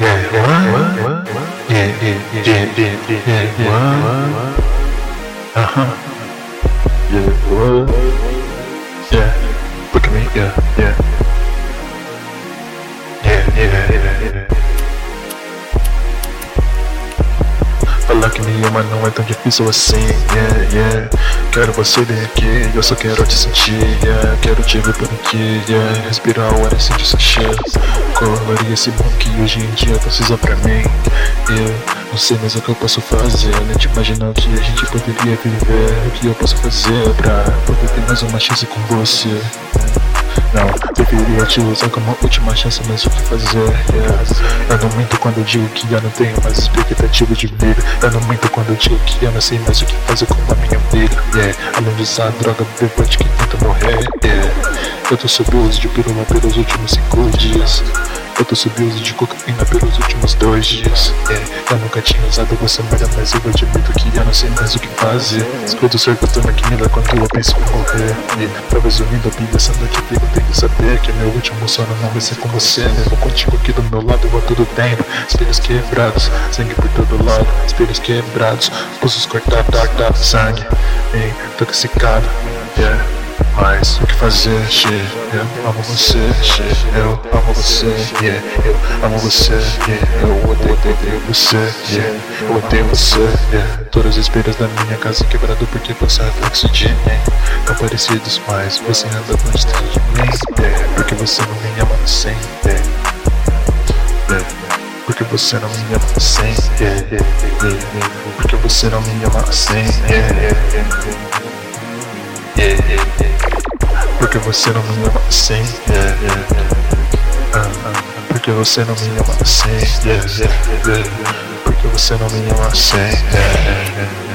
Yeah? Yeah, yeah, yeah, yeah, yeah, yeah, what? Uh-huh. Yeah? Yeah, look at me, yeah, yeah. Yeah, Falar que me ama não é tão difícil assim, yeah, yeah. Quero você bem aqui, eu só quero te sentir, yeah. Quero te ver por aqui, yeah. Respirar o ar e sentir seu cheiro Colorir esse mundo que hoje em dia precisa pra mim Eu não sei mais o que eu posso fazer Nem te imaginar o que a gente poderia viver. O que eu posso fazer pra poder ter mais uma chance com você não, deveria te usar como última chance, mas o que fazer? Yeah. Eu não minto quando eu digo que eu não tenho mais expectativa de vida. Eu não minto quando eu digo que eu não sei mais o que fazer com a minha vida. Yeah. Além de usar droga, bebante que tenta morrer. Yeah. Eu tô sob uso de pirula pelos últimos cinco dias. Eu tô uso de cocaína pelos últimos dois dias. Yeah. Eu nunca tinha usado você melhor, mas eu admito que eu não sei mais o que fazer. Escuto ser que eu tô naquilo quando eu penso em morrer. Yeah. Talvez unindo a vida essa noite eu tenho que saber que meu último sono não vai ser com você. Mesmo contigo aqui do meu lado eu a todo tempo. Espelhos quebrados, sangue por todo lado. Espelhos quebrados, pulsos cortados, sangue. Intoxicado. Yeah. Mas o que fazer? Eu amo você. Eu amo você, yeah. Eu amo você, yeah. Eu odeio, você, yeah. Eu odeio você, yeah. Todos os espelhos da minha casa quebrado porque você é reflexo de mim. Tão parecidos, mas você anda longe de mim, yeah. Porque você não me ama sem, yeah. Porque você não me ama sem, yeah. Porque você não me ama sem. Yeah, yeah, yeah. Porque você não me ama assim, yeah, yeah, yeah. Uh, uh, porque você não me ama assim, yeah, yeah, yeah. Porque você não me ama assim, yeah, yeah, yeah.